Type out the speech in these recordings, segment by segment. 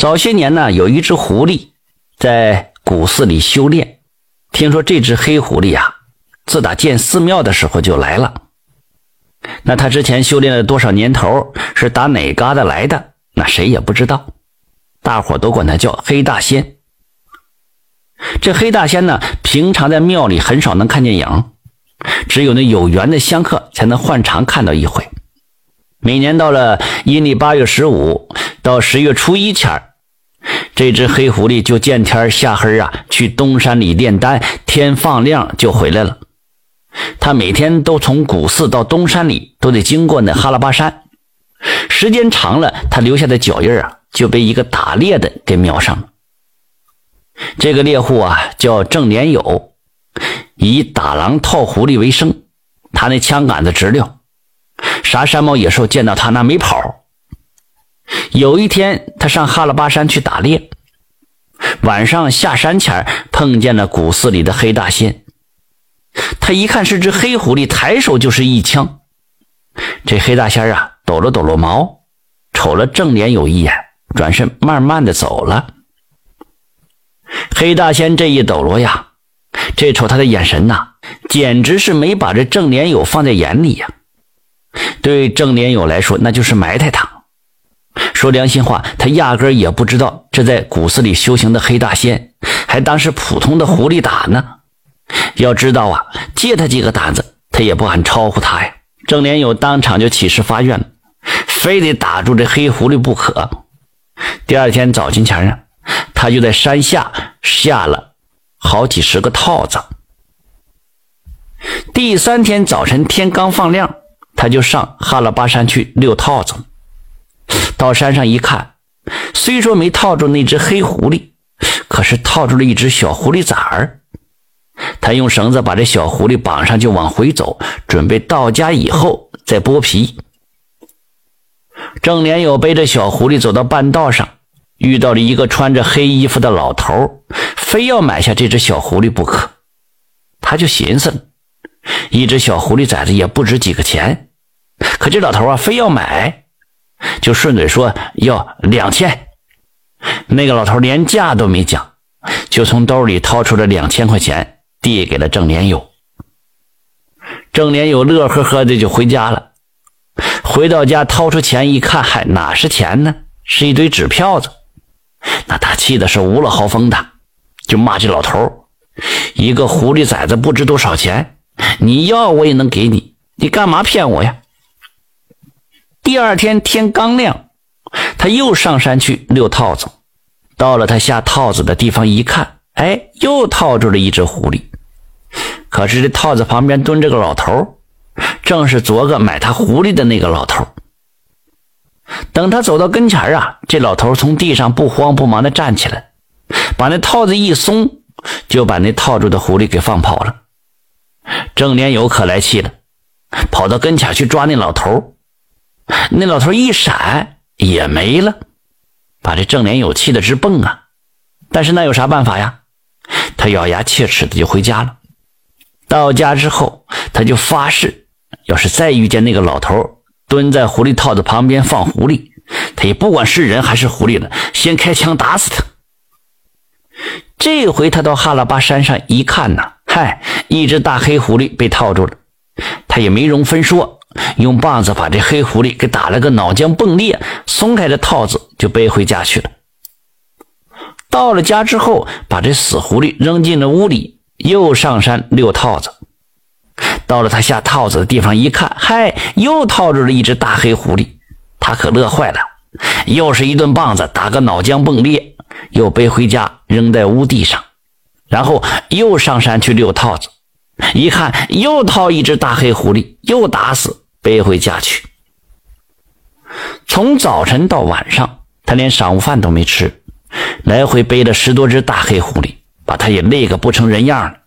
早些年呢，有一只狐狸在古寺里修炼。听说这只黑狐狸呀，自打建寺庙的时候就来了。那他之前修炼了多少年头，是打哪嘎达来的？那谁也不知道。大伙都管他叫黑大仙。这黑大仙呢，平常在庙里很少能看见影，只有那有缘的香客才能换常看到一回。每年到了阴历八月十五到十月初一前 这只黑狐狸就见天下黑啊，去东山里炼丹，天放亮就回来了。他每天都从古寺到东山里，都得经过那哈拉巴山。时间长了，他留下的脚印啊，就被一个打猎的给瞄上了。这个猎户啊，叫郑连友，以打狼套狐狸为生。他那枪杆子直溜，啥山猫野兽见到他那没跑。有一天，他上哈拉巴山去打猎，晚上下山前碰见了古寺里的黑大仙。他一看是只黑狐狸，抬手就是一枪。这黑大仙啊，抖了抖了毛，瞅了郑连友一眼，转身慢慢的走了。黑大仙这一抖落呀，这瞅他的眼神呐，简直是没把这郑连友放在眼里呀。对郑连友来说，那就是埋汰他。说良心话，他压根也不知道这在古寺里修行的黑大仙，还当是普通的狐狸打呢。要知道啊，借他几个胆子，他也不敢超乎他呀。郑连友当场就起誓发愿了，非得打住这黑狐狸不可。第二天早晨前啊，他就在山下下了好几十个套子。第三天早晨天刚放亮，他就上哈拉巴山去遛套子。到山上一看，虽说没套住那只黑狐狸，可是套住了一只小狐狸崽儿。他用绳子把这小狐狸绑上，就往回走，准备到家以后再剥皮。郑连友背着小狐狸走到半道上，遇到了一个穿着黑衣服的老头，非要买下这只小狐狸不可。他就寻思，一只小狐狸崽子也不值几个钱，可这老头啊非要买，就顺嘴说要两千。那个老头连价都没讲，就从兜里掏出了两千块钱。递给了郑连友，郑连友乐呵呵的就回家了。回到家，掏出钱一看，嗨，哪是钱呢？是一堆纸票子。那他气的是无了豪风的，就骂这老头一个狐狸崽子不值多少钱，你要我也能给你，你干嘛骗我呀？”第二天天刚亮，他又上山去遛套子。到了他下套子的地方一看，哎，又套住了一只狐狸。可是这套子旁边蹲着个老头，正是昨个买他狐狸的那个老头。等他走到跟前啊，这老头从地上不慌不忙地站起来，把那套子一松，就把那套住的狐狸给放跑了。郑连友可来气了，跑到跟前去抓那老头，那老头一闪也没了，把这郑连友气得直蹦啊！但是那有啥办法呀？他咬牙切齿的就回家了。到家之后，他就发誓，要是再遇见那个老头蹲在狐狸套子旁边放狐狸，他也不管是人还是狐狸了，先开枪打死他。这回他到哈拉巴山上一看呐，嗨，一只大黑狐狸被套住了，他也没容分说，用棒子把这黑狐狸给打了个脑浆迸裂，松开这套子就背回家去了。到了家之后，把这死狐狸扔进了屋里。又上山遛套子，到了他下套子的地方一看，嗨，又套住了一只大黑狐狸，他可乐坏了，又是一顿棒子打个脑浆迸裂，又背回家扔在屋地上，然后又上山去遛套子，一看又套一只大黑狐狸，又打死背回家去。从早晨到晚上，他连晌午饭都没吃，来回背了十多只大黑狐狸。把他也累个不成人样了，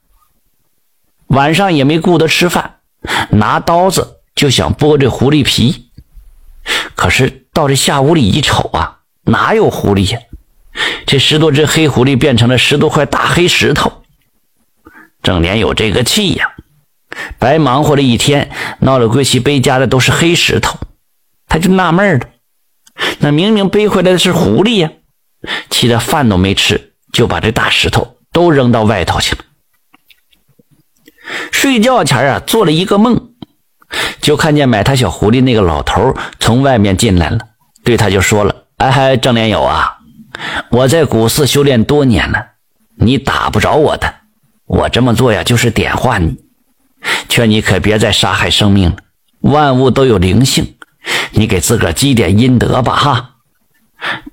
晚上也没顾得吃饭，拿刀子就想剥这狐狸皮，可是到这下屋里一瞅啊，哪有狐狸呀？这十多只黑狐狸变成了十多块大黑石头。正连有这个气呀，白忙活了一天，闹了归西背家的都是黑石头，他就纳闷了，那明明背回来的是狐狸呀，气得饭都没吃，就把这大石头都扔到外头去了。睡觉前啊，做了一个梦，就看见买他小狐狸那个老头从外面进来了，对他就说了：“哎，郑连友啊，我在古寺修炼多年了，你打不着我的。我这么做呀，就是点化你，劝你可别再杀害生命了。万物都有灵性，你给自个儿积点阴德吧，哈。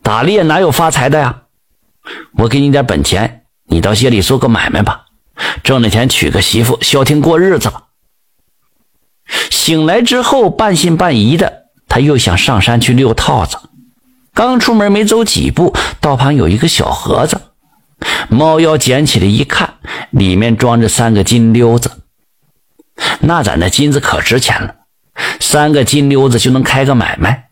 打猎哪有发财的呀？我给你点本钱，你到街里做个买卖吧。”挣了钱娶个媳妇，消停过日子吧。醒来之后，半信半疑的，他又想上山去遛套子。刚出门没走几步，道旁有一个小盒子，猫腰捡起来一看，里面装着三个金溜子。那咱的金子可值钱了，三个金溜子就能开个买卖。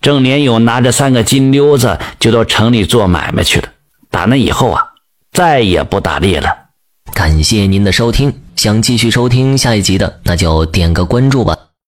郑连友拿着三个金溜子就到城里做买卖去了。打那以后啊，再也不打猎了。感谢您的收听，想继续收听下一集的，那就点个关注吧。